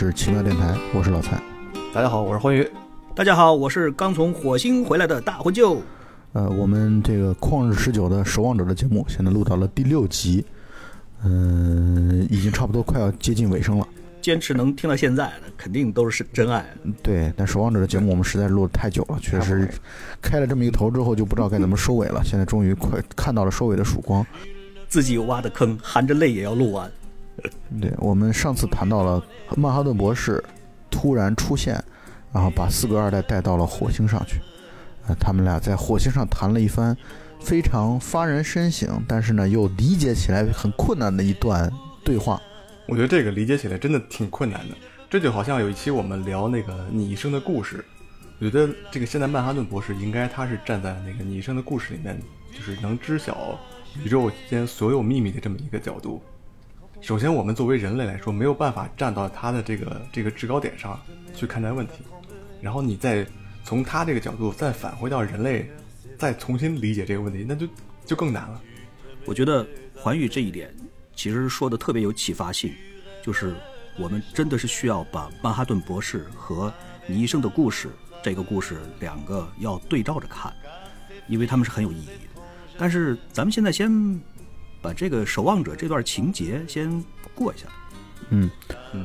是奇妙电台，我是老蔡。大家好，我是欢愉。大家好，我是刚从火星回来的大灰舅。呃，我们这个旷日持久的守望者的节目，现在录到了第六集，嗯、已经差不多快要接近尾声了。坚持能听到现在的，肯定都是真爱。对，但守望者的节目我们实在是录的太久了，确实开了这么一个头之后，就不知道该怎么收尾了。现在终于快看到了收尾的曙光。自己挖的坑，含着泪也要录完。对，我们上次谈到了曼哈顿博士突然出现，然后把四个二代带到了火星上去。呃，他们俩在火星上谈了一番非常发人深省，但是呢又理解起来很困难的一段对话。我觉得这个理解起来真的挺困难的，这就好像有一期我们聊那个你一生的故事，我觉得这个现在曼哈顿博士应该他是站在那个你一生的故事里面，就是能知晓宇宙间所有秘密的这么一个角度。首先，我们作为人类来说，没有办法站到他的这个这个制高点上去看待问题，然后你再从他这个角度再返回到人类，再重新理解这个问题，那就就更难了。我觉得环宇这一点其实说的特别有启发性，就是我们真的是需要把曼哈顿博士和你一生的故事这个故事两个要对照着看，因为他们是很有意义的。但是咱们现在先把这个守望者这段情节先过一下。嗯，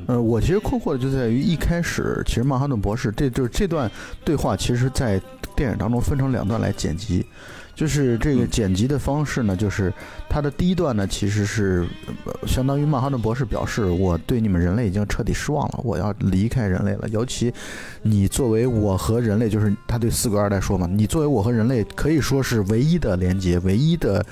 呃，我其实困惑的就在于一开始，其实曼哈顿博士这就是这段对话，其实在电影当中分成两段来剪辑。就是这个剪辑的方式呢，就是它的第一段呢，其实是、相当于曼哈顿博士表示，我对你们人类已经彻底失望了，我要离开人类了。尤其你作为我和人类，就是他对四个二代说嘛，你作为我和人类可以说是唯一的连接，唯一的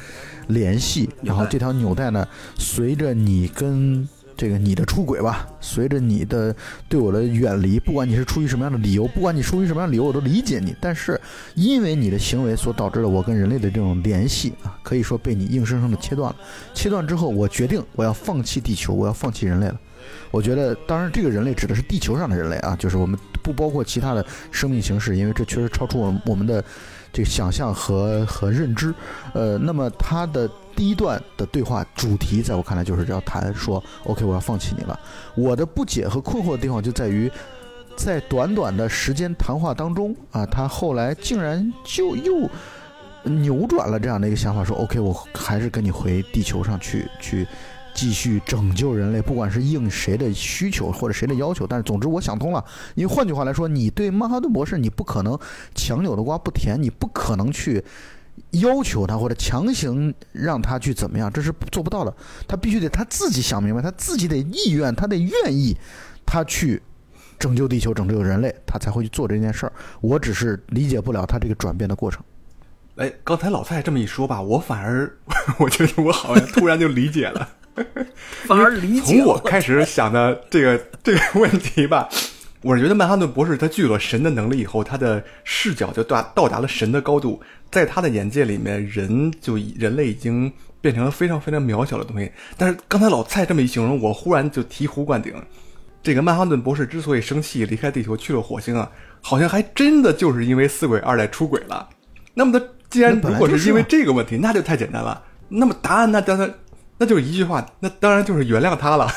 联系。然后这条纽带呢，随着你跟这个你的出轨吧，随着你的对我的远离，不管你是出于什么样的理由，不管你出于什么样的理由，我都理解你。但是因为你的行为所导致的我跟人类的这种联系啊，可以说被你硬生生的切断了。切断之后，我决定我要放弃地球，我要放弃人类了。我觉得，当然，这个人类指的是地球上的人类啊，就是我们不包括其他的生命形式，因为这确实超出我我们的这个想象和和认知。呃，那么它的第一段的对话主题，在我看来就是要谈说，OK，我要放弃你了。我的不解和困惑的地方就在于，在短短的时间谈话当中啊，他后来竟然就又扭转了这样的一个想法，说 OK，我还是跟你回地球上去去。继续拯救人类，不管是应谁的需求或者谁的要求，但是总之我想通了。因为换句话来说，你对曼哈顿博士，你不可能强扭的瓜不甜，你不可能去要求他或者强行让他去怎么样，这是做不到的。他必须得他自己想明白，他自己得意愿，他得愿意，他去拯救地球、拯救人类，他才会去做这件事儿。我只是理解不了他这个转变的过程。哎，刚才老蔡这么一说吧，我反而我觉得我好像突然就理解了。反而理解 从我开始想的这个这个问题吧，我是觉得曼哈顿博士他具有了神的能力以后，他的视角就达到达了神的高度，在他的眼界里面，人就人类已经变成了非常非常渺小的东西。但是刚才老蔡这么一形容，我忽然就醍醐灌顶。这个曼哈顿博士之所以生气离开地球去了火星啊，好像还真的就是因为四鬼二代出轨了。那么他既然如果是因为这个问题，那就太简单了。那么答案那当然。那就是一句话，那当然就是原谅他了。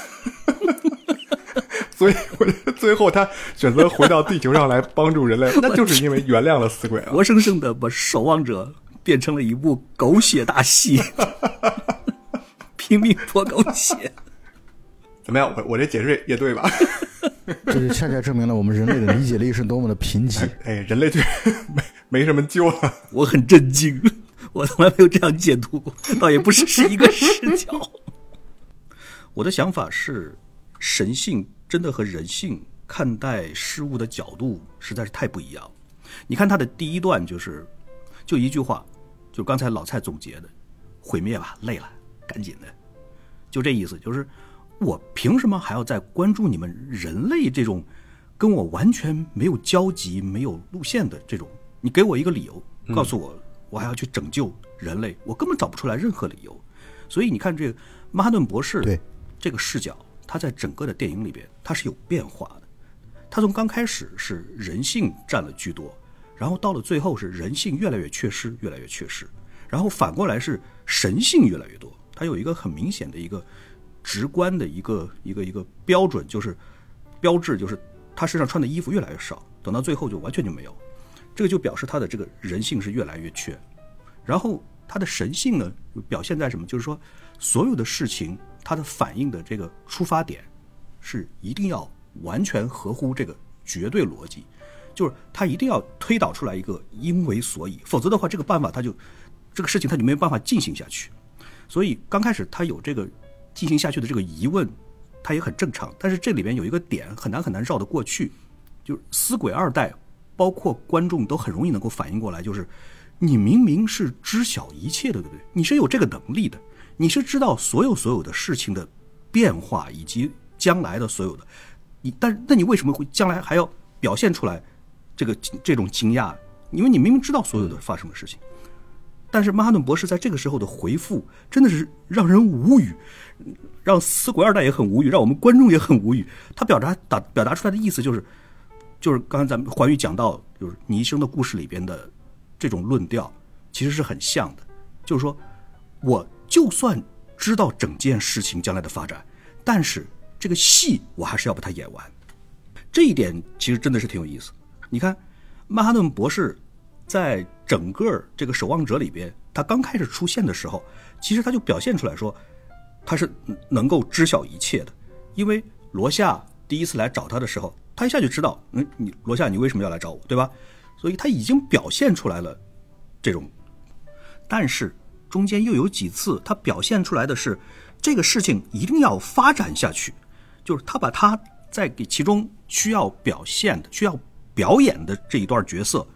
所以，我觉得最后他选择回到地球上来帮助人类，那就是因为原谅了死鬼了。活生生的把守望者变成了一部狗血大戏，拼命泼狗血。怎么样？我我这解释也对吧？这就恰恰证明了我们人类的理解力是多么的贫瘠。哎，人类就没没什么救了。我很震惊。我从来没有这样解读过，倒也不是是一个视角。我的想法是，神性真的和人性看待事物的角度实在是太不一样。你看他的第一段就是，就一句话，就刚才老蔡总结的：“毁灭吧，累了，赶紧的。”就这意思，就是我凭什么还要再关注你们人类这种跟我完全没有交集、没有路线的这种？你给我一个理由，告诉我。我还要去拯救人类，我根本找不出来任何理由。所以你看，这个曼哈顿博士对这个视角，他在整个的电影里边，他是有变化的。他从刚开始是人性占了居多，然后到了最后是人性越来越缺失，越来越缺失，然后反过来是神性越来越多。他有一个很明显的一个直观的一个一个一个标准，就是标志就是他身上穿的衣服越来越少，等到最后就完全就没有。这个就表示他的这个人性是越来越缺。然后他的神性呢，表现在什么？就是说，所有的事情他的反应的这个出发点是一定要完全合乎这个绝对逻辑，就是他一定要推导出来一个因为所以，否则的话，这个办法他就这个事情他就没有办法进行下去。所以刚开始他有这个进行下去的这个疑问，他也很正常。但是这里边有一个点很难很难绕得过去，就是死鬼二代，包括观众都很容易能够反应过来，就是你明明是知晓一切的，对不对？你是有这个能力的，你是知道所有所有的事情的变化以及将来的所有的，你但那你为什么会将来还要表现出来这个这种惊讶？因为你明明知道所有的发生的事情。但是曼哈顿博士在这个时候的回复真的是让人无语，让死鬼二代也很无语，让我们观众也很无语。他表达打表达出来的意思就是，就是刚才咱们环宇讲到，就是你一生的故事里边的这种论调，其实是很像的。就是说，我就算知道整件事情将来的发展，但是这个戏我还是要把它演完。这一点其实真的是挺有意思。你看，曼哈顿博士。在整个这个守望者里边，他刚开始出现的时候，其实他就表现出来说，他是能够知晓一切的。因为罗夏第一次来找他的时候，他一下就知道，嗯，你罗夏，你为什么要来找我，对吧？所以他已经表现出来了这种。但是中间又有几次，他表现出来的是这个事情一定要发展下去，就是他把他在给其中需要表现的、需要表演的这一段角色。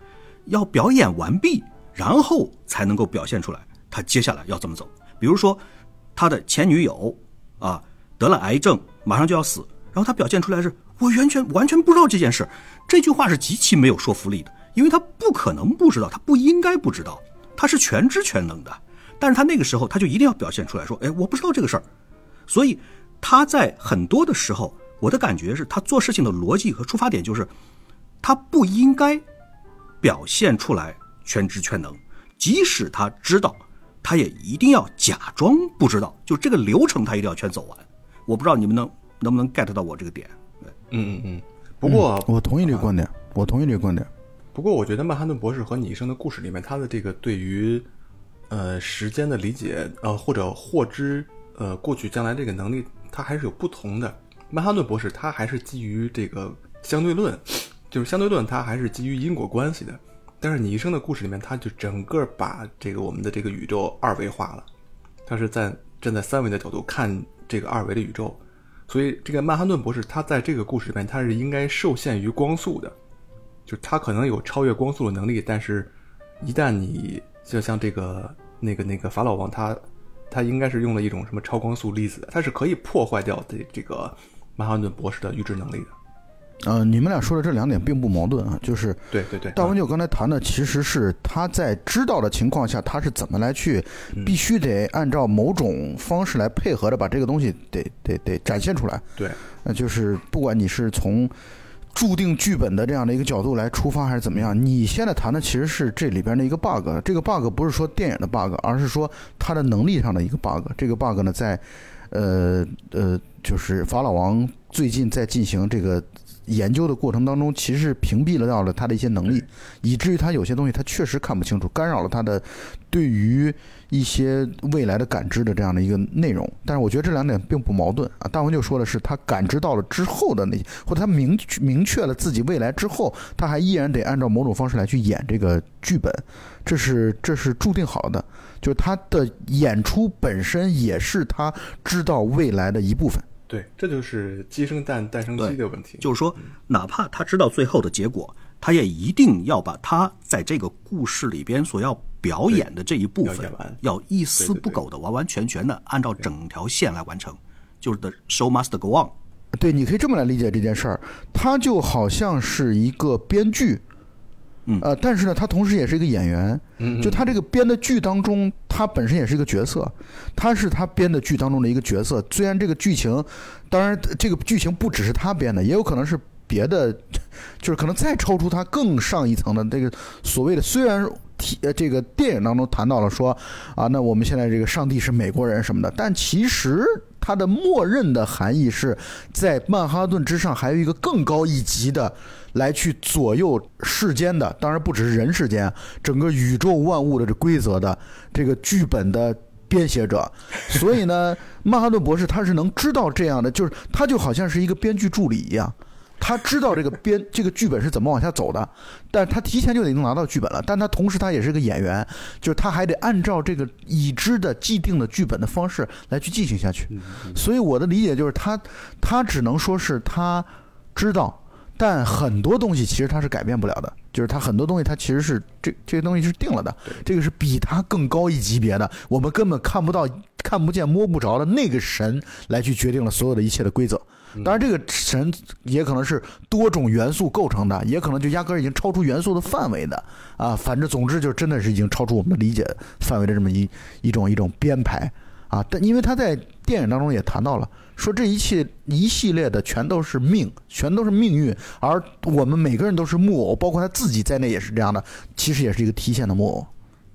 要表演完毕，然后才能够表现出来他接下来要怎么走。比如说，他的前女友啊得了癌症，马上就要死，然后他表现出来是我完全完全不知道这件事。这句话是极其没有说服力的，因为他不可能不知道，他不应该不知道，他是全知全能的。但是他那个时候他就一定要表现出来说，哎，我不知道这个事儿。所以他在很多的时候，我的感觉是他做事情的逻辑和出发点就是，他不应该。表现出来全知全能，即使他知道，他也一定要假装不知道。就这个流程，他一定要全走完。我不知道你们能能不能 get 到我这个点？嗯嗯嗯。不过我同意这个观点，我同意这个观点。不过我觉得曼哈顿博士和你一生的故事里面，他的这个对于呃时间的理解，呃或者获知呃过去将来这个能力，它还是有不同的。曼哈顿博士他还是基于这个相对论。就是相对论，它还是基于因果关系的，但是你一生的故事里面，它就整个把这个我们的这个宇宙二维化了，它是在站在三维的角度看这个二维的宇宙，所以这个曼哈顿博士他在这个故事里面，他是应该受限于光速的，就他可能有超越光速的能力，但是，一旦你就像这个那个那个法老王，他他应该是用了一种什么超光速粒子，它是可以破坏掉这这个曼哈顿博士的预知能力的。呃，你们俩说的这两点并不矛盾啊，就是对对对，大文就刚才谈的其实是他在知道的情况下，他是怎么来去，必须得按照某种方式来配合着把这个东西得得得展现出来。对，那就是不管你是从注定剧本的这样的一个角度来出发，还是怎么样，你现在谈的其实是这里边的一个 bug。这个 bug 不是说电影的 bug，而是说他的能力上的一个 bug。这个 bug 呢，在呃呃，就是法老王最近在进行这个。研究的过程当中，其实屏蔽了掉了他的一些能力，以至于他有些东西他确实看不清楚，干扰了他的对于一些未来的感知的这样的一个内容。但是我觉得这两点并不矛盾啊。大文就说的是他感知到了之后的那些，或者他明明确了自己未来之后，他还依然得按照某种方式来去演这个剧本，这是这是注定好的，就是他的演出本身也是他知道未来的一部分。对，这就是鸡生蛋，蛋生鸡的问题。就是说，哪怕他知道最后的结果，他也一定要把他在这个故事里边所要表演的这一部分，要一丝不苟的、完完全全的按照整条线来完成。就是 the show must go on。对，你可以这么来理解这件事儿，他就好像是一个编剧。嗯呃，但是呢，他同时也是一个演员。嗯，就他这个编的剧当中，他本身也是一个角色。他是他编的剧当中的一个角色。虽然这个剧情，当然这个剧情不只是他编的，也有可能是别的，就是可能再超出他更上一层的这个所谓的。虽然提呃这个电影当中谈到了说啊，那我们现在这个上帝是美国人什么的，但其实它的默认的含义是在曼哈顿之上还有一个更高一级的来去左右世间的，当然不只是人世间，整个宇宙万物的这规则的这个剧本的编写者。所以呢，曼哈顿博士他是能知道这样的，就是他就好像是一个编剧助理一样。他知道这个编这个剧本是怎么往下走的，但他提前就已经拿到剧本了。但他同时他也是个演员，就是他还得按照这个已知的既定的剧本的方式来去进行下去。所以我的理解就是，他他只能说是他知道，但很多东西其实他是改变不了的。就是他很多东西他其实是这这些东西是定了的，这个是比他更高一级别的，我们根本看不到、看不见、摸不着的那个神来去决定了所有的一切的规则。当然，这个神也可能是多种元素构成的，也可能就压根儿已经超出元素的范围的啊。反正总之就真的是已经超出我们的理解范围的这么一一种一种编排啊。但因为他在电影当中也谈到了，说这一切一系列的全都是命，全都是命运，而我们每个人都是木偶，包括他自己在内也是这样的。其实也是一个提线的木偶。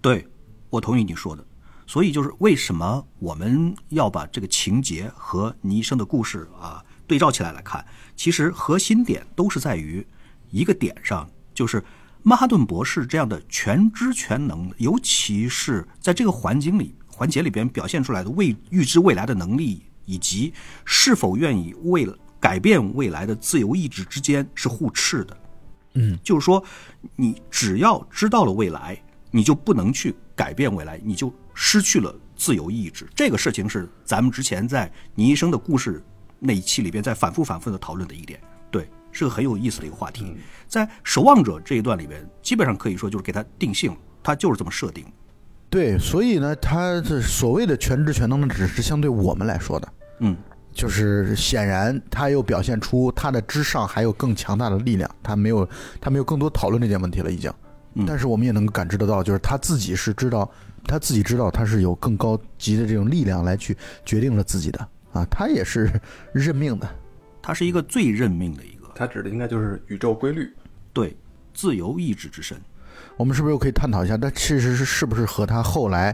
对，我同意你说的。所以就是为什么我们要把这个情节和倪生的故事啊。对照起来来看，其实核心点都是在于一个点上，就是曼哈顿博士这样的全知全能，尤其是在这个环境里环节里边表现出来的未预知未来的能力，以及是否愿意为了改变未来的自由意志之间是互斥的。嗯，就是说，你只要知道了未来，你就不能去改变未来，你就失去了自由意志。这个事情是咱们之前在倪医生的故事。那一期里边在反复反复的讨论的一点，对，是个很有意思的一个话题。在守望者这一段里边，基本上可以说就是给他定性，他就是这么设定。对，所以呢，他这所谓的全知全能呢，只是相对我们来说的。嗯，就是显然他又表现出他的之上还有更强大的力量，他没有他没有更多讨论这件问题了已经。但是我们也能够感知得到，就是他自己是知道，他自己知道他是有更高级的这种力量来去决定了自己的。啊，他也是认命的，他是一个最认命的一个。他指的应该就是宇宙规律，对，自由意志之神。我们是不是又可以探讨一下？但其实是是不是和他后来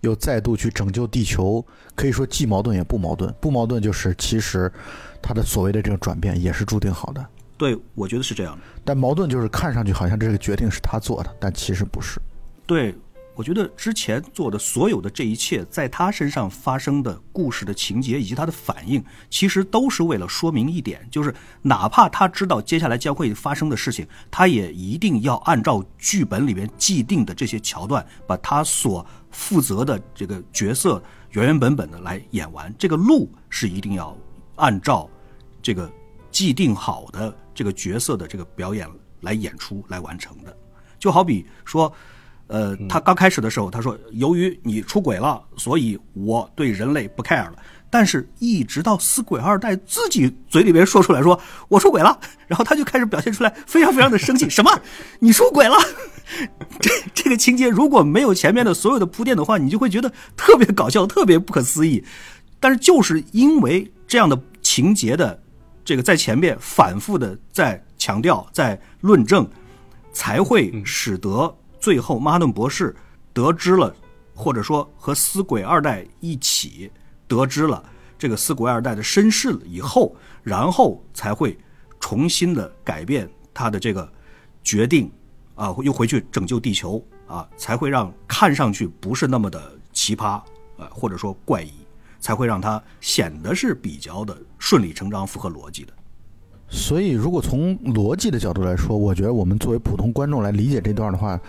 又再度去拯救地球，可以说既矛盾也不矛盾。不矛盾就是其实他的所谓的这个转变也是注定好的。对，我觉得是这样的。但矛盾就是看上去好像这个决定是他做的，但其实不是。对。我觉得之前做的所有的这一切，在他身上发生的故事的情节以及他的反应，其实都是为了说明一点，就是哪怕他知道接下来将会发生的事情，他也一定要按照剧本里面既定的这些桥段，把他所负责的这个角色原原本本的来演完。这个路是一定要按照这个既定好的这个角色的这个表演来演出来完成的。就好比说。呃，他刚开始的时候，他说：“由于你出轨了，所以我对人类不 care 了。”但是，一直到死鬼二代自己嘴里边说出来说“我出轨了”，然后他就开始表现出来非常非常的生气。什么？你出轨了？这这个情节如果没有前面的所有的铺垫的话，你就会觉得特别搞笑，特别不可思议。但是，就是因为这样的情节的这个在前面反复的在强调、在论证，才会使得。最后，曼哈顿博士得知了，或者说和死鬼二代一起得知了这个死鬼二代的身世以后，然后才会重新的改变他的这个决定，啊，又回去拯救地球啊，才会让看上去不是那么的奇葩啊，或者说怪异，才会让他显得是比较的顺理成章、符合逻辑的。所以，如果从逻辑的角度来说，我觉得我们作为普通观众来理解这段的话，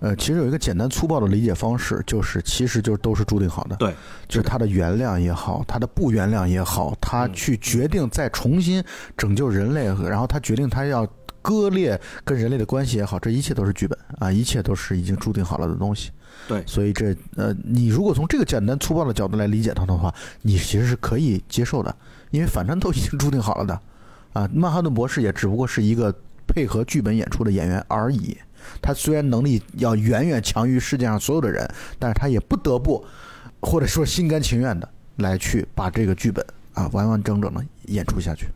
呃，其实有一个简单粗暴的理解方式，就是其实就都是注定好的。对，就是他的原谅也好，他的不原谅也好，他去决定再重新拯救人类，然后他决定他要割裂跟人类的关系也好，这一切都是剧本啊，一切都是已经注定好了的东西。对，所以这呃，你如果从这个简单粗暴的角度来理解它的话，你其实是可以接受的，因为反正都已经注定好了的。啊，曼哈顿博士也只不过是一个配合剧本演出的演员而已。他虽然能力要远远强于世界上所有的人，但是他也不得不，或者说心甘情愿的来去把这个剧本啊完完整整的演出下去。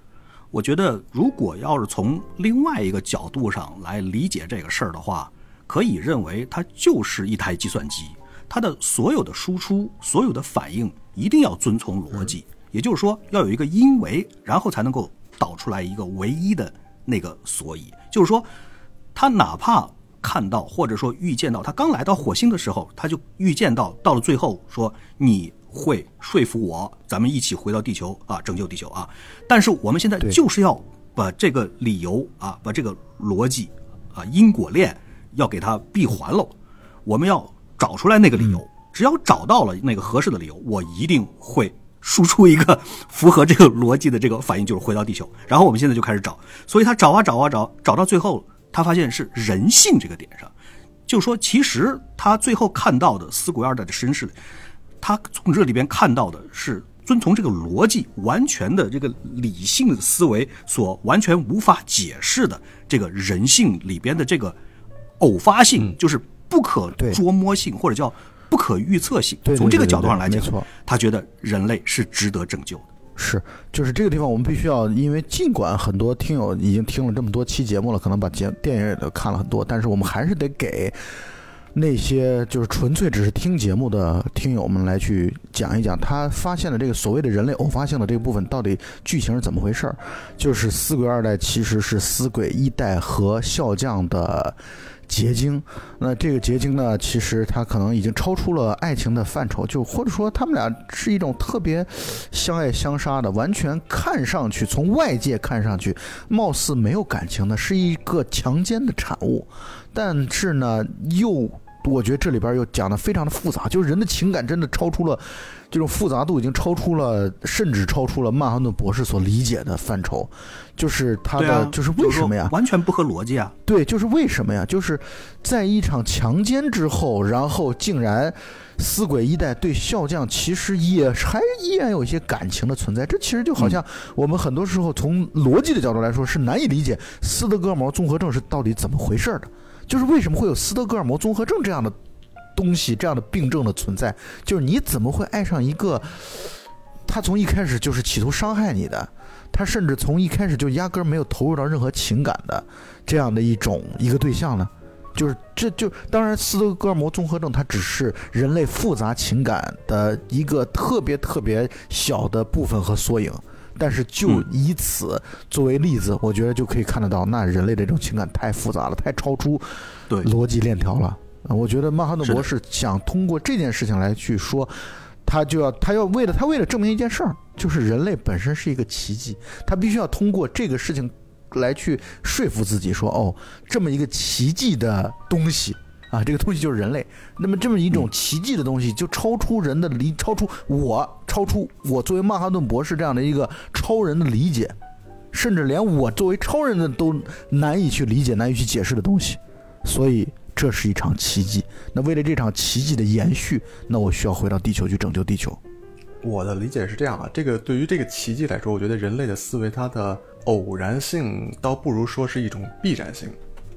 我觉得，如果要是从另外一个角度上来理解这个事儿的话，可以认为它就是一台计算机，它的所有的输出、所有的反应一定要遵从逻辑。也就是说要有一个因为，然后才能够导出来一个唯一的那个所以。就是说，他哪怕看到或者说预见到，他刚来到火星的时候，他就预见到到了最后说你会说服我，咱们一起回到地球啊，拯救地球啊。但是我们现在就是要把这个理由啊，把这个逻辑啊因果链要给它闭环喽。我们要找出来那个理由，只要找到了那个合适的理由，我一定会输出一个符合这个逻辑的这个反应，就是回到地球。然后我们现在就开始找，所以他找啊找啊找，找到最后，他发现是人性这个点上，就说，其实他最后看到的死鬼二代的身世，他从这里边看到的是遵从这个逻辑，完全的这个理性的思维所完全无法解释的这个人性里边的这个偶发性，就是不可捉摸性或者叫不可预测性。从这个角度上来讲，他觉得人类是值得拯救的。是，就是这个地方，我们必须要，因为尽管很多听友已经听了这么多期节目了，可能把节电影也都看了很多，但是我们还是得给那些就是纯粹只是听节目的听友们来去讲一讲，他发现了这个所谓的人类偶发性的这个部分到底剧情是怎么回事儿。就是死鬼二代其实是死鬼一代和笑匠的结晶。那这个结晶呢，其实它可能已经超出了爱情的范畴，就或者说他们俩是一种特别相爱相杀的，完全看上去从外界看上去貌似没有感情的，是一个强奸的产物。但是呢，又我觉得这里边又讲的非常的复杂，就是人的情感真的超出了这种复杂度，已经超出了，甚至超出了曼哈顿博士所理解的范畴。就是他的，啊，就是为什么呀？完全不合逻辑啊！对，就是为什么呀？就是在一场强奸之后，然后竟然死鬼一代对笑匠其实也还依然有一些感情的存在。这其实就好像我们很多时候从逻辑的角度来说是难以理解斯德哥尔摩综合症是到底怎么回事儿的，就是为什么会有斯德哥尔摩综合症这样的东西、这样的病症的存在？就是你怎么会爱上一个他从一开始就是企图伤害你的？他甚至从一开始就压根儿没有投入到任何情感的这样的一种一个对象呢，就是这就当然斯德哥尔摩综合症它只是人类复杂情感的一个特别特别小的部分和缩影，但是就嗯以此作为例子，我觉得就可以看得到，那人类的这种情感太复杂了，太超出对，逻辑链条了。啊，我觉得曼哈顿博士想通过这件事情来去说，他就要他要为了他为了证明一件事儿，就是人类本身是一个奇迹，他必须要通过这个事情来去说服自己说，哦，这么一个奇迹的东西。啊，这个东西就是人类。那么这么一种奇迹的东西，就超出人的理，超出我，超出我作为曼哈顿博士这样的一个超人的理解，甚至连我作为超人的都难以去理解、难以去解释的东西。所以这是一场奇迹。那为了这场奇迹的延续，那我需要回到地球去拯救地球。我的理解是这样啊，这个对于这个奇迹来说，我觉得人类的思维它的偶然性倒不如说是一种必然性。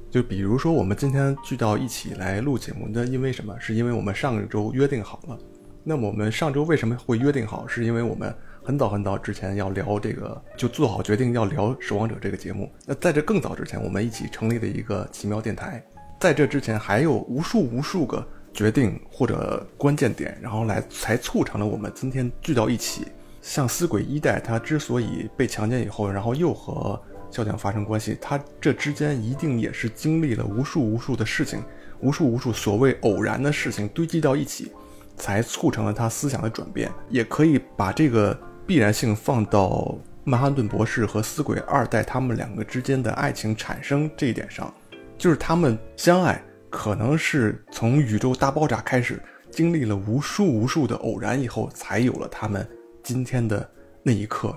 就比如说我们今天聚到一起来录节目，那因为什么？是因为我们上周约定好了。那我们上周为什么会约定好？是因为我们很早很早之前要聊这个，就做好决定要聊《守望者》这个节目。那在这更早之前，我们一起成立了一个奇妙电台。在这之前，还有无数无数个决定或者关键点，然后来才促成了我们今天聚到一起。像死鬼一代，他之所以被强奸以后，然后又和校长发生关系，他这之间一定也是经历了无数无数的事情，无数无数所谓偶然的事情堆积到一起，才促成了他思想的转变。也可以把这个必然性放到曼哈顿博士和死鬼二代他们两个之间的爱情产生这一点上，就是他们相爱可能是从宇宙大爆炸开始，经历了无数无数的偶然以后，才有了他们今天的那一刻。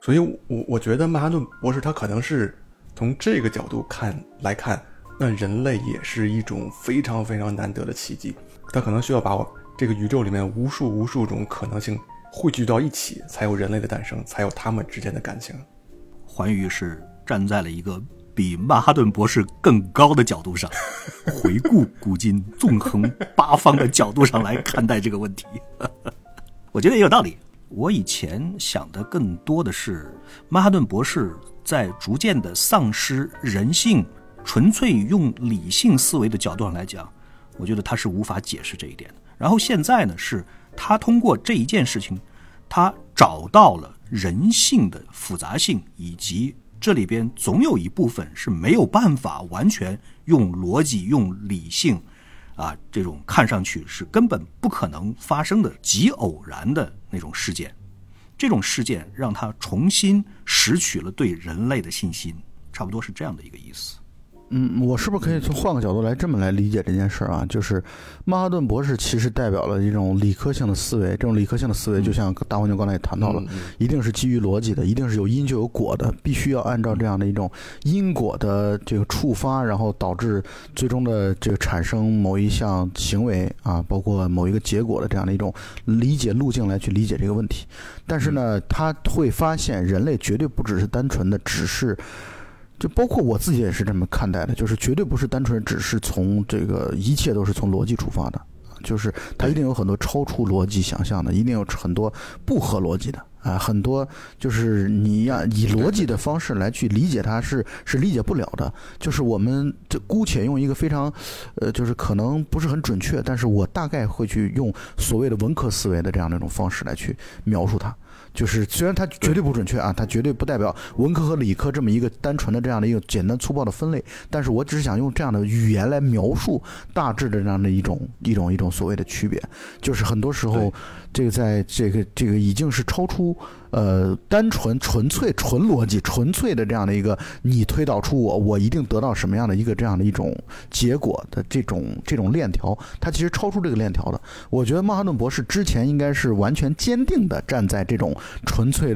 所以我，我觉得曼哈顿博士他可能是从这个角度看来看，那人类也是一种非常非常难得的奇迹。他可能需要把我这个宇宙里面无数无数种可能性汇聚到一起，才有人类的诞生，才有他们之间的感情。环宇是站在了一个比曼哈顿博士更高的角度上，回顾古今、纵横八方的角度上来看待这个问题。我觉得也有道理。我以前想的更多的是，曼哈顿博士在逐渐的丧失人性，纯粹用理性思维的角度上来讲，我觉得他是无法解释这一点的。然后现在呢，是他通过这一件事情，他找到了人性的复杂性，以及这里边总有一部分是没有办法完全用逻辑、用理性，啊，这种看上去是根本不可能发生的极偶然的那种事件。这种事件让他重新拾取了对人类的信心，差不多是这样的一个意思。嗯，我是不是可以从换个角度来这么来理解这件事儿啊？就是曼哈顿博士其实代表了一种理科性的思维，这种理科性的思维就像大黄牛刚才也谈到了，一定是基于逻辑的，一定是有因就有果的，必须要按照这样的一种因果的这个触发，然后导致最终的这个产生某一项行为啊，包括某一个结果的这样的一种理解路径来去理解这个问题。但是呢，他会发现人类绝对不只是单纯的只是。就包括我自己也是这么看待的，就是绝对不是单纯只是从这个一切都是从逻辑出发的，就是它一定有很多超出逻辑想象的，一定有很多不合逻辑的啊，很多就是你要以逻辑的方式来去理解它是是理解不了的。就是我们这姑且用一个非常，呃，就是可能不是很准确，但是我大概会去用所谓的文科思维的这样的一种方式来去描述它。就是虽然它绝对不准确啊，它绝对不代表文科和理科这么一个单纯的这样的一个简单粗暴的分类，但是我只是想用这样的语言来描述大致的这样的一种一种一种所谓的区别，就是很多时候。这个在这个这个已经是超出呃单纯纯粹纯逻辑纯粹的这样的一个你推导出我我一定得到什么样的一个这样的一种结果的这种这种链条，它其实超出这个链条的。我觉得曼哈顿博士之前应该是完全坚定的站在这种纯粹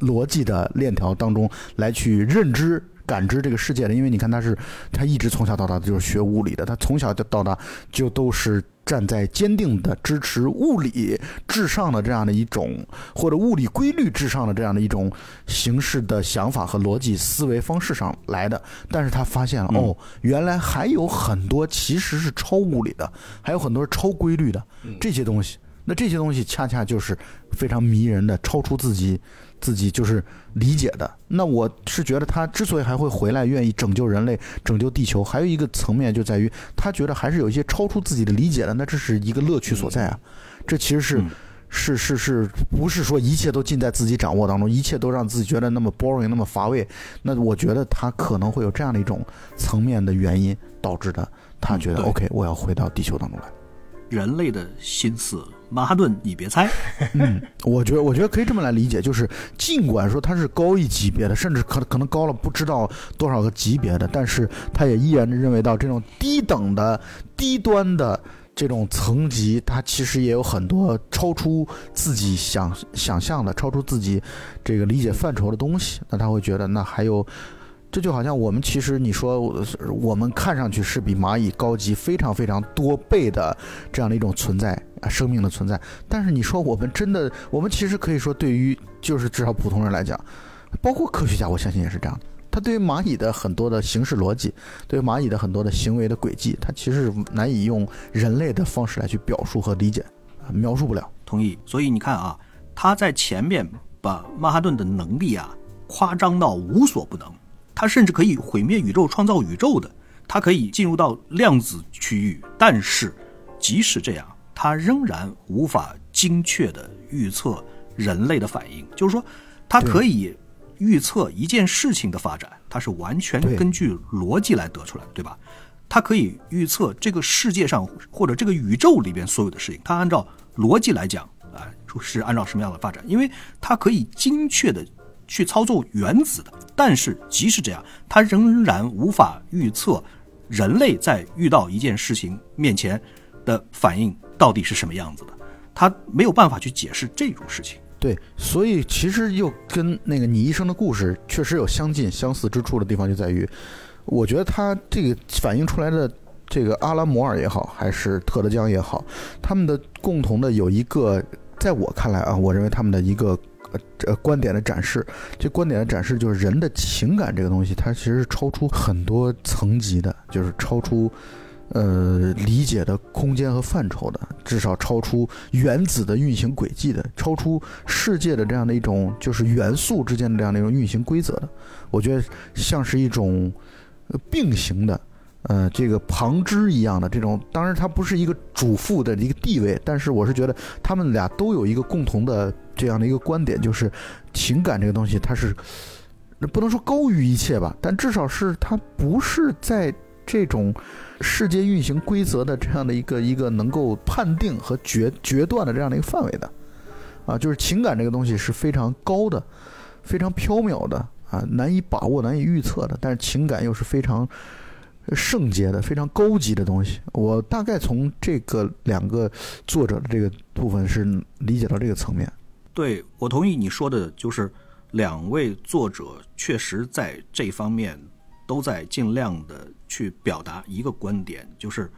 逻辑的链条当中来去认知。感知这个世界的，因为你看他是，他一直从小到大就是学物理的，他从小到大就都是站在坚定的支持物理至上的这样的一种，或者物理规律至上的这样的一种形式的想法和逻辑思维方式上来的。但是他发现了，哦，原来还有很多其实是超物理的，还有很多是超规律的这些东西。那这些东西恰恰就是非常迷人的，超出自己。自己就是理解的，那我是觉得他之所以还会回来，愿意拯救人类、拯救地球，还有一个层面就在于他觉得还是有一些超出自己的理解的，那这是一个乐趣所在啊。这其实是是是是不是说一切都尽在自己掌握当中，一切都让自己觉得那么 boring、那么乏味？那我觉得他可能会有这样的一种层面的原因导致的，他觉得 OK，我要回到地球当中来。人类的心思。曼哈顿，你别猜。嗯，我觉得，我觉得可以这么来理解，就是尽管说它是高一级别的，甚至可可能高了不知道多少个级别的，但是他也依然认为到这种低等的、低端的这种层级，它其实也有很多超出自己想想象的、超出自己这个理解范畴的东西。那他会觉得，那还有。这就好像我们其实你说我们看上去是比蚂蚁高级非常非常多倍的这样的一种存在啊，生命的存在。但是你说我们真的，我们其实可以说，对于就是至少普通人来讲，包括科学家，我相信也是这样的。他对于蚂蚁的很多的形式逻辑，对于蚂蚁的很多的行为的轨迹，他其实是难以用人类的方式来去表述和理解，描述不了。同意。所以你看啊，他在前面把曼哈顿的能力啊夸张到无所不能。它甚至可以毁灭宇宙、创造宇宙的，它可以进入到量子区域。但是，即使这样，它仍然无法精确的预测人类的反应。就是说，它可以预测一件事情的发展，它是完全根据逻辑来得出来的，对吧？它可以预测这个世界上或者这个宇宙里边所有的事情，它按照逻辑来讲啊，是按照什么样的发展？因为它可以精确的。去操作原子的，但是即使这样，他仍然无法预测人类在遇到一件事情面前的反应到底是什么样子的，他没有办法去解释这种事情。对，所以其实又跟那个你一生的故事确实有相近相似之处的地方，就在于，我觉得他这个反映出来的这个阿拉摩尔也好，还是特德江也好，他们的共同的有一个，在我看来啊，我认为他们的一个。这观点的展示，这观点的展示就是人的情感这个东西，它其实是超出很多层级的，就是超出呃理解的空间和范畴的，至少超出原子的运行轨迹的，超出世界的这样的一种就是元素之间的这样的一种运行规则的。我觉得像是一种并行的，呃，这个旁支一样的这种。当然，它不是一个主副的一个地位，但是我是觉得他们俩都有一个共同的。这样的一个观点，就是情感这个东西，它是不能说高于一切吧，但至少是它不是在这种世界运行规则的这样的一个一个能够判定和决决断的这样的一个范围的，啊，就是情感这个东西是非常高的，非常缥缈的啊，难以把握、难以预测的，但是情感又是非常。圣洁的、非常高级的东西，我大概从这个两个作者的这个部分是理解到这个层面。对我同意你说的，就是两位作者确实在这方面都在尽量的去表达一个观点，就是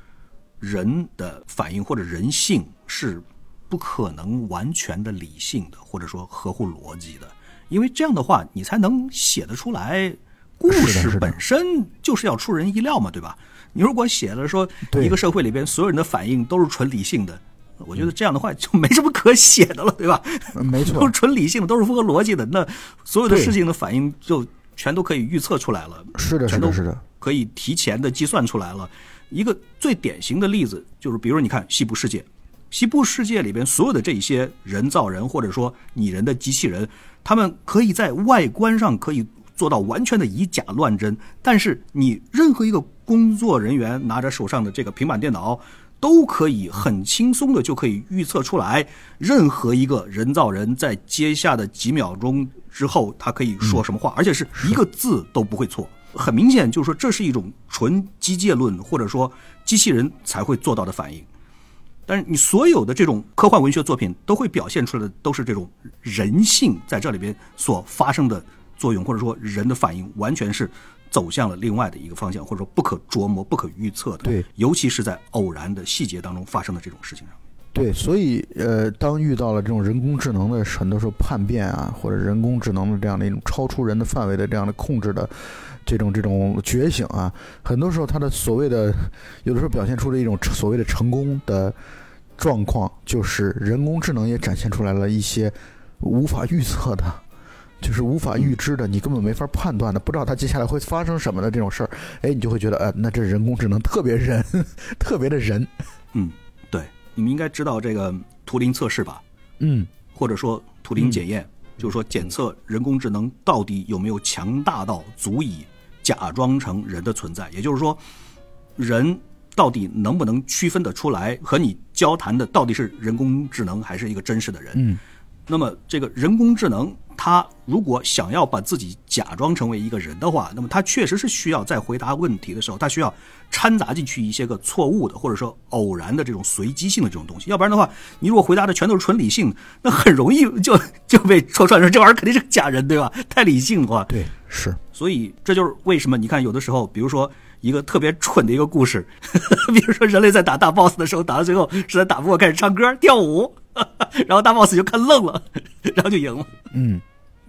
人的反应或者人性是不可能完全的理性的，或者说合乎逻辑的，因为这样的话你才能写得出来。故事本身就是要出人意料嘛，对吧？你如果写了说一个社会里边所有人的反应都是纯理性的，我觉得这样的话就没什么可写的了，对吧？没错，都是纯理性的，都是符合逻辑的，那所有的事情的反应就全都可以预测出来了。是的，是的，是的，可以提前的计算出来了。一个最典型的例子就是，比如你看《西部世界》，《西部世界》里边所有的这些人造人或者说拟人的机器人，他们可以在外观上可以。做到完全的以假乱真，但是你任何一个工作人员拿着手上的这个平板电脑，都可以很轻松的就可以预测出来，任何一个人造人在接下的几秒钟之后，他可以说什么话，而且是一个字都不会错。很明显，就是说这是一种纯机械论或者说机器人才会做到的反应。但是你所有的这种科幻文学作品都会表现出来的都是这种人性在这里边所发生的。作用或者说人的反应完全是走向了另外的一个方向，或者说不可琢磨、不可预测的。对，尤其是在偶然的细节当中发生的这种事情上。对，所以呃，当遇到了这种人工智能的很多时候叛变啊，或者人工智能的这样的一种超出人的范围的这样的控制的这种这种觉醒啊，很多时候它的所谓的有的时候表现出了一种所谓的成功的状况，就是人工智能也展现出来了一些无法预测的。就是无法预知的，你根本没法判断的，不知道它接下来会发生什么的这种事儿，哎，你就会觉得，呃，那这人工智能特别人，特别的人。嗯，对，你们应该知道这个图灵测试吧？嗯，或者说图灵检验，就是说检测人工智能到底有没有强大到足以假装成人的存在，也就是说，人到底能不能区分得出来和你交谈的到底是人工智能还是一个真实的人？嗯，那么这个人工智能。它如果想要把自己假装成为一个人的话，那么它确实是需要在回答问题的时候，它需要掺杂进去一些个错误的，或者说偶然的这种随机性的这种东西。要不然的话，你如果回答的全都是纯理性，那很容易就 就被戳穿说这玩意儿肯定是个假人，对吧？太理性的话，对，是。所以这就是为什么你看有的时候，比如说一个特别蠢的一个故事，比如说人类在打大 boss 的时候，打到最后实在打不过，开始唱歌跳舞。然后大 boss 就看愣了，然后就赢了。嗯，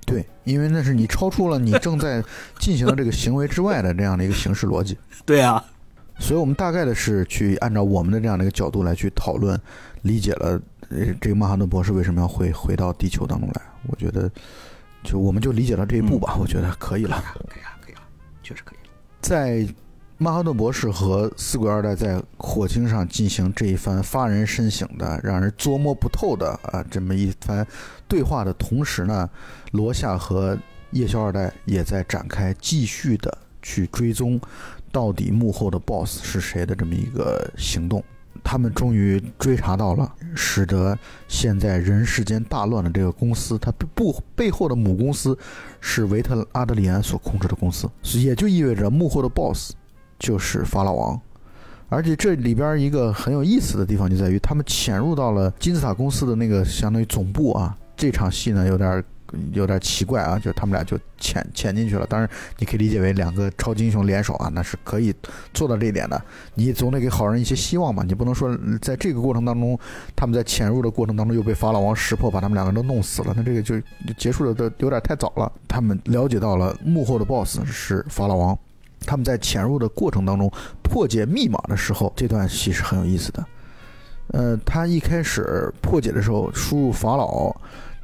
对，因为那是你超出了你正在进行的这个行为之外的这样的一个形式逻辑。对啊，所以我们大概的是去按照我们的这样的一个角度来去讨论，理解了这个曼哈顿博士为什么要回回到地球当中来。我觉得，就我们就理解到这一步吧。我觉得可以了，可以了，可以了，确实可以了。在。曼哈顿博士和四鬼二代在火星上进行这一番发人深省的、让人琢磨不透的啊这么一番对话的同时呢，罗夏和夜宵二代也在展开继续的去追踪，到底幕后的 BOSS 是谁的这么一个行动。他们终于追查到了，使得现在人世间大乱的这个公司，它不背后的母公司是维特阿德里安所控制的公司，也就意味着幕后的 BOSS。就是法老王，而且这里边一个很有意思的地方就在于，他们潜入到了金字塔公司的那个相当于总部啊。这场戏呢有点有点奇怪啊，就他们俩就潜潜进去了。当然，你可以理解为两个超级英雄联手啊，那是可以做到这一点的。你总得给好人一些希望嘛，你不能说在这个过程当中，他们在潜入的过程当中又被法老王识破，把他们两个人都弄死了。那这个就结束的都有点太早了。他们了解到了幕后的 BOSS 是法老王。他们在潜入的过程当中破解密码的时候，这段戏是很有意思的。呃，他一开始破解的时候输入“法老”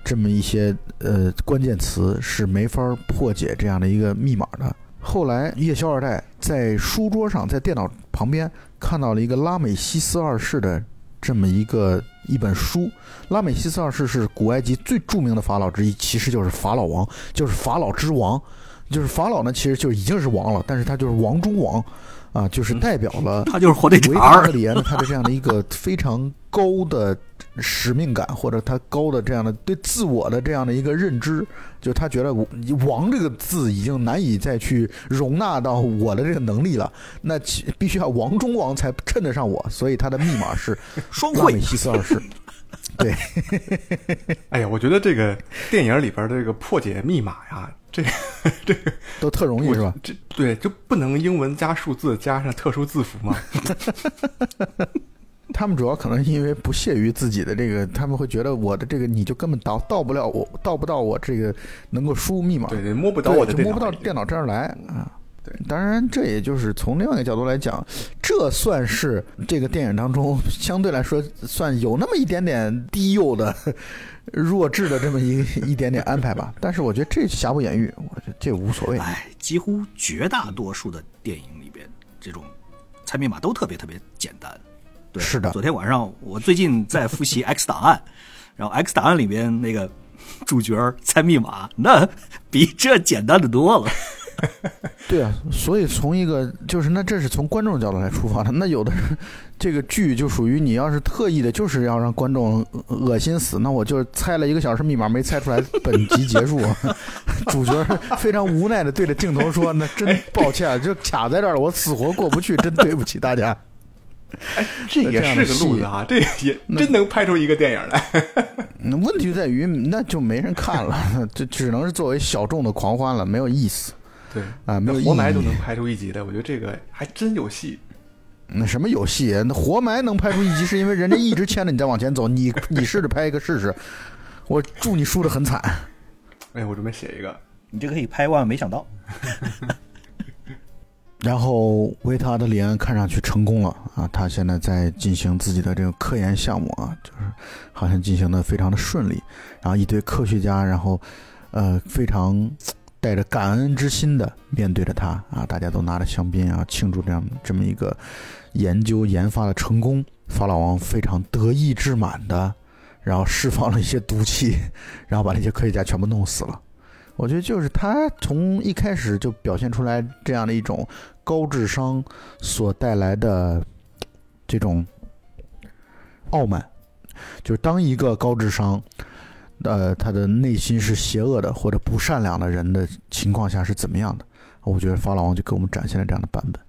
这么一些呃关键词是没法破解这样的一个密码的。后来夜宵二代在书桌上，在电脑旁边看到了一个拉美西斯二世的这么一个一本书。拉美西斯二世是古埃及最著名的法老之一，其实就是法老王，就是法老之王。就是法老呢，其实就已经是王了，但是他就是王中王，啊，就是代表了 他就是火腿肠维达里耶呢，他的这样的一个非常高的使命感，或者他高的这样的对自我的这样的一个认知，就他觉得“王”这个字已经难以再去容纳到我的这个能力了，那其必须要王中王才衬得上我，所以他的密码是 双汇西斯二世。对，哎呀，我觉得这个电影里边的这个破解密码呀，这个这个都特容易是吧？这对就不能英文加数字加上特殊字符吗？他们主要可能因为不屑于自己的这个，他们会觉得我的这个你就根本到到不了我，到不到我这个能够输入密码，对对，摸不到我就摸不到电脑这儿来啊。对，当然这也就是从另外一个角度来讲，这算是这个电影当中 相对来说算有那么一点点低幼的、弱智的这么一一点点安排吧。但是我觉得这瑕不掩瑜，我觉得这无所谓。哎，几乎绝大多数的电影里边，这种猜密码都特别特别简单。对，是的昨天晚上我最近在复习 《X 档案》，然后《X 档案》里边那个主角猜密码，那比这简单的多了。对啊，所以从一个就是那这是从观众角度来出发的。那有的人这个剧就属于你要是特意的，就是要让观众恶恶心死，那我就猜了一个小时密码没猜出来，本集结束。主角非常无奈的对着镜头说：“那真抱歉，就卡在这儿了，我死活过不去，真对不起大家。这也是个路子啊，这也真能拍出一个电影来。”那问题在于那就没人看了，这只能是作为小众的狂欢了，没有意思对啊，没有。活埋都能拍出一集的，我觉得这个还真有戏。那什么有戏？那活埋能拍出一集，是因为人家一直牵着你再往前走。你你试着拍一个试试，我祝你输得很惨。哎，我准备写一个，你这个可以拍万万没想到。然后维塔的里安看上去成功了啊，他现在在进行自己的这个科研项目啊，就是好像进行的非常的顺利。然后一堆科学家，然后呃非常带着感恩之心的面对着他啊，大家都拿着香槟啊庆祝这样这么一个研究研发的成功。法老王非常得意志满的，然后释放了一些毒气，然后把那些科学家全部弄死了。我觉得就是他从一开始就表现出来这样的一种高智商所带来的这种傲慢，就是当一个高智商，呃，他的内心是邪恶的或者不善良的人的情况下是怎么样的？我觉得法老王就给我们展现了这样的版本。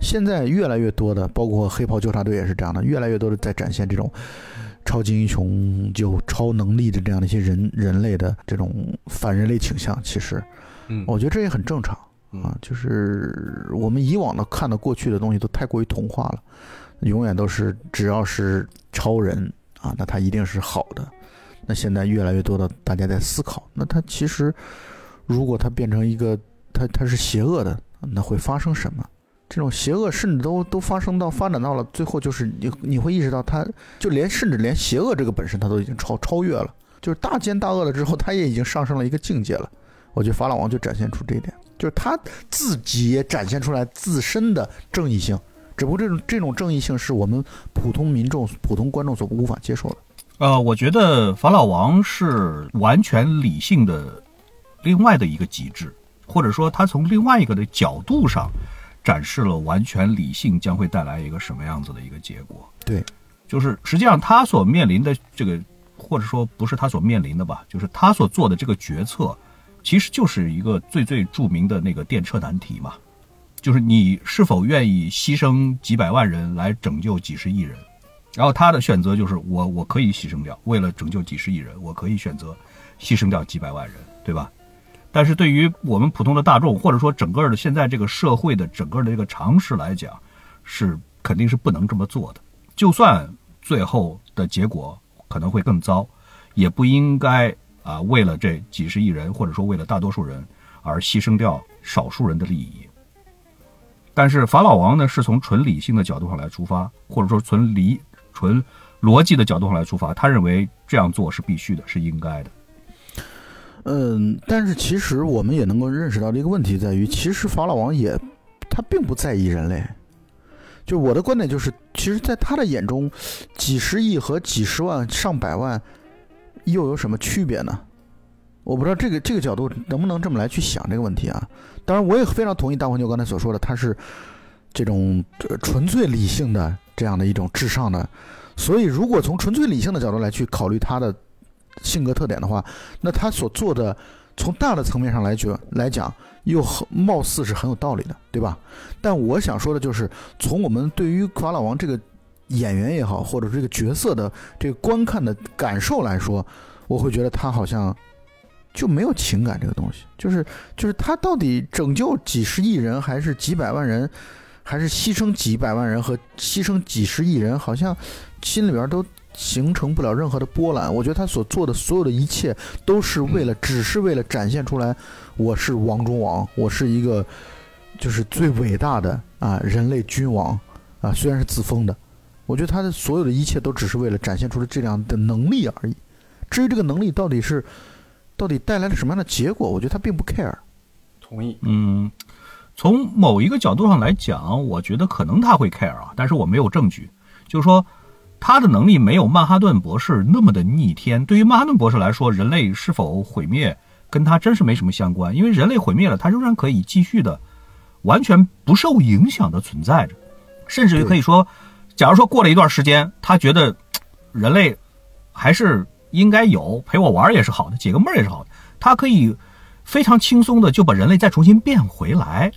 现在越来越多的，包括黑袍纠察队也是这样的，越来越多的在展现这种超级英雄就超能力的这样的一些人人类的这种反人类倾向。其实，嗯，我觉得这也很正常啊，就是我们以往的看的过去的东西都太过于童话了，永远都是只要是超人啊，那他一定是好的。那现在越来越多的大家在思考，那他其实如果他变成一个他他是邪恶的，那会发生什么？这种邪恶甚至都都发生到发展到了最后，就是你你会意识到他，就连甚至连邪恶这个本身他都已经超超越了，就是大奸大恶了之后，他也已经上升了一个境界了。我觉得法老王就展现出这一点，就是他自己也展现出来自身的正义性，只不过这种这种正义性是我们普通民众、普通观众所无法接受的。呃，我觉得法老王是完全理性的另外的一个极致，或者说他从另外一个的角度上。展示了完全理性将会带来一个什么样子的一个结果。对，就是实际上他所面临的这个，或者说不是他所面临的吧，就是他所做的这个决策，其实就是一个最最著名的那个电车难题嘛，就是你是否愿意牺牲几百万人来拯救几十亿人？然后他的选择就是我我可以牺牲掉，为了拯救几十亿人，我可以选择牺牲掉几百万人，对吧？但是对于我们普通的大众，或者说整个的现在这个社会的整个的这个常识来讲，是肯定是不能这么做的。就算最后的结果可能会更糟，也不应该啊为了这几十亿人，或者说为了大多数人而牺牲掉少数人的利益。但是法老王呢，是从纯理性的角度上来出发，或者说纯理纯逻辑的角度上来出发，他认为这样做是必须的，是应该的。嗯，但是其实我们也能够认识到这个问题在于，其实法老王也他并不在意人类，就我的观点就是，其实，在他的眼中，几十亿和几十万、上百万又有什么区别呢？我不知道这个这个角度能不能这么来去想这个问题啊？当然，我也非常同意大黄牛刚才所说的，他是这种呃纯粹理性的这样的一种至上的。所以，如果从纯粹理性的角度来去考虑他的性格特点的话，那他所做的从大的层面上来讲来讲，又很貌似是很有道理的，对吧？但我想说的就是，从我们对于法老王这个演员也好，或者这个角色的这个观看的感受来说，我会觉得他好像就没有情感这个东西，就是就是他到底拯救几十亿人，还是几百万人，还是牺牲几百万人和牺牲几十亿人，好像心里边都形成不了任何的波澜。我觉得他所做的所有的一切，都是为了，只是为了展现出来，我是王中王，我是一个就是最伟大的啊人类君王啊，虽然是自封的。我觉得他的所有的一切都只是为了展现出了这样的能力而已。至于这个能力到底是到底带来了什么样的结果，我觉得他并不 care。同意。嗯，从某一个角度上来讲，我觉得可能他会 care 啊，但是我没有证据，就是说他的能力没有曼哈顿博士那么的逆天。对于曼哈顿博士来说，人类是否毁灭跟他真是没什么相关，因为人类毁灭了，他仍然可以继续的完全不受影响的存在着，甚至于可以说，假如说过了一段时间，他觉得人类还是应该有陪我玩也是好的，解个闷也是好的，他可以非常轻松的就把人类再重新变回来，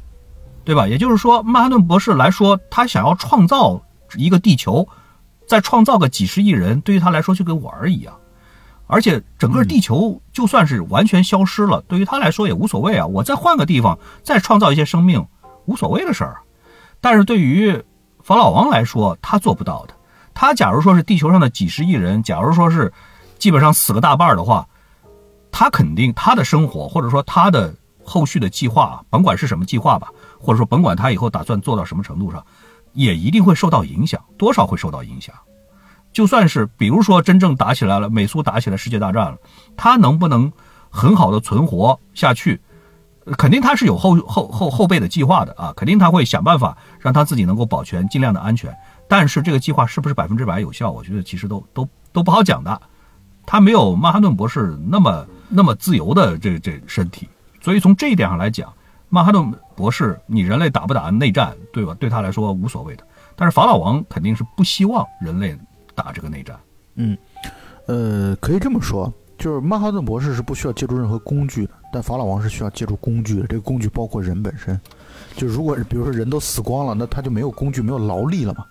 对吧？也就是说，曼哈顿博士来说，他想要创造一个地球，再创造个几十亿人，对于他来说就跟玩儿一样。而且整个地球就算是完全消失了，对于他来说也无所谓啊。我再换个地方，再创造一些生命，无所谓的事儿。但是对于法老王来说，他做不到的。他假如说是地球上的几十亿人，假如说是基本上死个大半儿的话，他肯定他的生活或者说他的后续的计划，甭管是什么计划吧，或者说甭管他以后打算做到什么程度上，也一定会受到影响，多少会受到影响。就算是比如说真正打起来了，美苏打起来世界大战了，他能不能很好的存活下去？肯定他是有后后后后备的计划的啊，肯定他会想办法让他自己能够保全，尽量的安全。但是这个计划是不是百分之百有效？我觉得其实都都都不好讲的。他没有曼哈顿博士那么那么自由的这这身体，所以从这一点上来讲，曼哈顿博士你人类打不打内战，对吧？对他来说无所谓的。但是法老王肯定是不希望人类打这个内战。嗯呃，可以这么说，就是曼哈顿博士是不需要借助任何工具的，但法老王是需要借助工具的。这个工具包括人本身，就如果比如说人都死光了，那他就没有工具，没有劳力了嘛。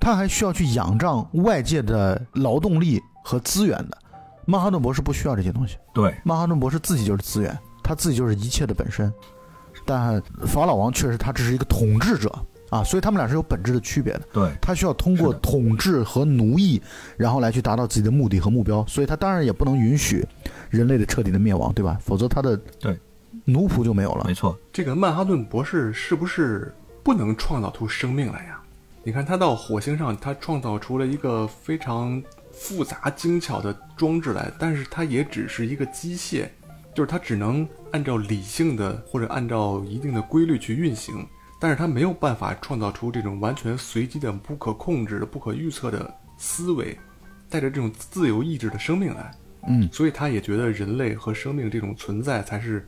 他还需要去仰仗外界的劳动力和资源的。曼哈顿博士不需要这些东西，对，曼哈顿博士自己就是资源，他自己就是一切的本身。但法老王确实他只是一个统治者啊，所以他们俩是有本质的区别的。对，他需要通过统治和奴役，然后来去达到自己的目的和目标，所以他当然也不能允许人类的彻底的灭亡，对吧？否则他的对奴仆就没有了没。错，这个曼哈顿博士是不是不能创造出生命来呀？你看他到火星上，他创造出了一个非常复杂精巧的装置来，但是它也只是一个机械，就是它只能按照理性的或者按照一定的规律去运行，但是它没有办法创造出这种完全随机的、不可控制的、不可预测的思维，带着这种自由意志的生命来。嗯，所以他也觉得人类和生命这种存在才是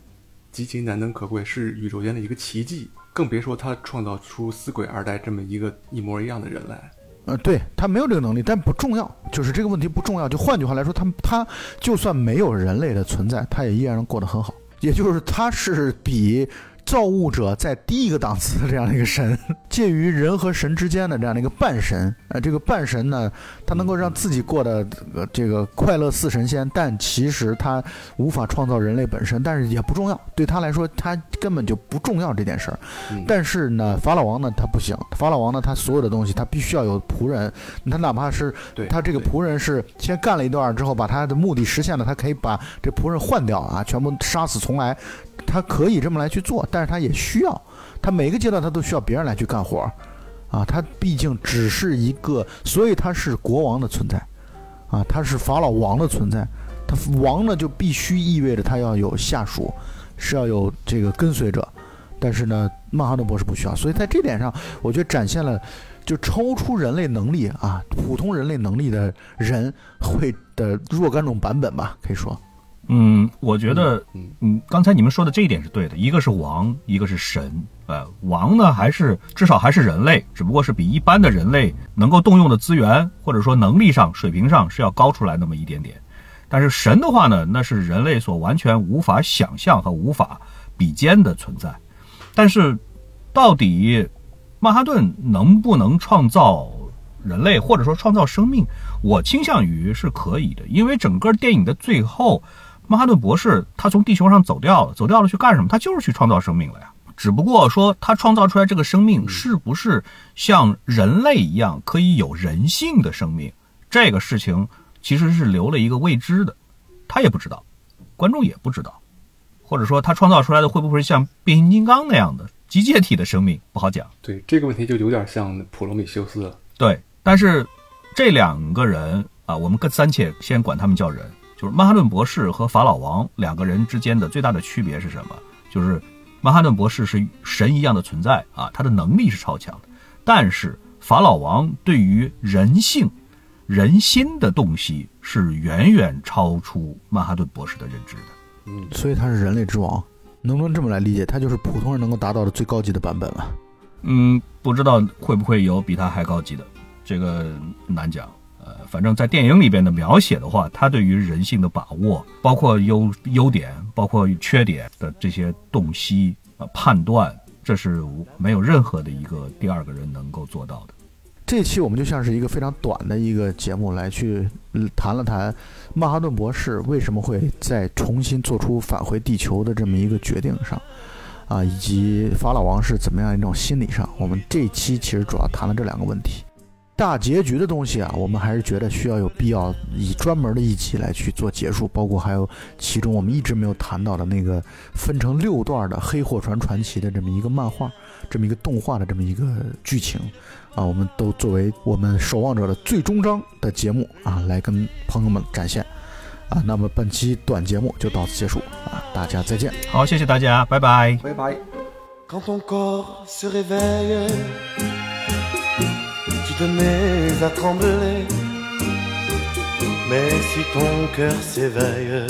极其难能可贵，是宇宙间的一个奇迹。更别说他创造出死鬼二代这么一个一模一样的人来。呃，对他没有这个能力，但不重要，就是这个问题不重要。就换句话来说，他他就算没有人类的存在，他也依然能过得很好。也就是它是比造物者在低一个档次的这样的一个神，介于人和神之间的这样的一个半神。呃，这个半神呢，他能够让自己过得、呃、这个快乐似神仙，但其实他无法创造人类本身，但是也不重要。对他来说，他根本就不重要这件事儿。嗯但是呢，法老王呢，他不行。法老王呢，他所有的东西，他必须要有仆人。他哪怕是对他这个仆人是先干了一段之后，把他的目的实现了，他可以把这仆人换掉啊，全部杀死重来，他可以这么来去做。但是他也需要，他每个阶段他都需要别人来去干活啊。他毕竟只是一个，所以他是国王的存在啊，他是法老王的存在。他王呢，就必须意味着他要有下属，是要有这个跟随者。但是呢，曼哈顿博士不需要，所以在这点上，我觉得展现了就超出人类能力啊，普通人类能力的人会的若干种版本吧，可以说。嗯，我觉得，嗯，刚才你们说的这一点是对的，一个是王，一个是神，呃，王呢还是至少还是人类，只不过是比一般的人类能够动用的资源或者说能力上、水平上是要高出来那么一点点，但是神的话呢，那是人类所完全无法想象和无法比肩的存在，但是到底曼哈顿能不能创造人类或者说创造生命，我倾向于是可以的，因为整个电影的最后。曼哈顿博士他从地球上走掉了，走掉了去干什么？他就是去创造生命了呀。只不过说他创造出来这个生命是不是像人类一样可以有人性的生命，这个事情其实是留了一个未知的，他也不知道，观众也不知道，或者说他创造出来的会不会像变形金刚那样的机械体的生命，不好讲。对这个问题就有点像普罗米修斯了。对，但是这两个人啊，我们跟暂且先管他们叫人。就是曼哈顿博士和法老王两个人之间的最大的区别是什么？就是曼哈顿博士是神一样的存在啊，他的能力是超强的，但是法老王对于人性、人心的洞悉是远远超出曼哈顿博士的认知的。嗯，所以他是人类之王，能不能这么来理解？他就是普通人能够达到的最高级的版本了。嗯，不知道会不会有比他还高级的，这个难讲。呃，反正在电影里边的描写的话，他对于人性的把握，包括优优点，包括缺点的这些洞悉啊判断，这是没有任何的一个第二个人能够做到的。这期我们就像是一个非常短的一个节目，来去谈了谈曼哈顿博士为什么会再重新做出返回地球的这么一个决定上，啊，以及法老王是怎么样一种心理上。我们这期其实主要谈了这两个问题。大结局的东西啊，我们还是觉得需要有必要以专门的一集来去做结束，包括还有其中我们一直没有谈到的那个分成六段的《黑货船传奇》的这么一个漫画，这么一个动画的这么一个剧情啊，我们都作为我们守望者的最终章的节目啊，来跟朋友们展现啊。那么本期短节目就到此结束啊，大家再见。好，谢谢大家，拜拜，拜拜。Te mets à trembler. Mais si ton cœur s'éveille,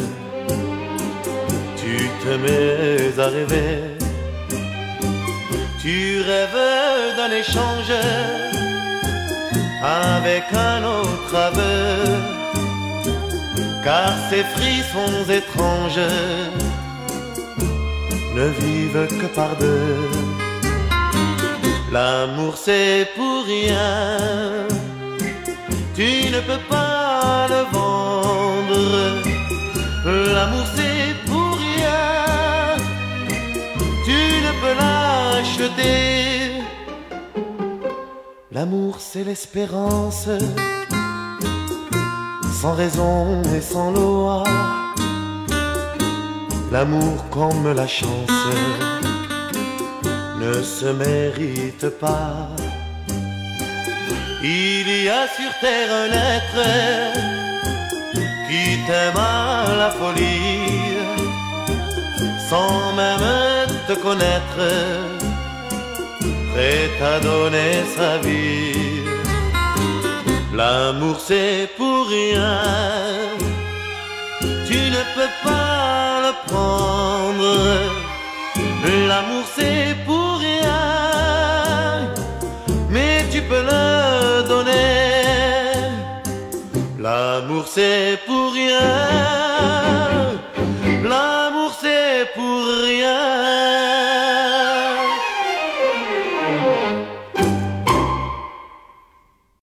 tu te mets à rêver. Tu rêves d'un échange avec un autre aveu. Car ces frissons étranges ne vivent que par deux. L'amour c'est pour rien, tu ne peux pas le vendre. L'amour c'est pour rien, tu ne peux l'acheter. L'amour c'est l'espérance, sans raison et sans loi. L'amour comme la chance se mérite pas. Il y a sur terre un être qui t'aime à la folie, sans même te connaître, prêt à donner sa vie. L'amour c'est pour rien, tu ne peux pas le prendre. L'amour c'est pour L'amour c'est pour rien. L'amour c'est pour rien.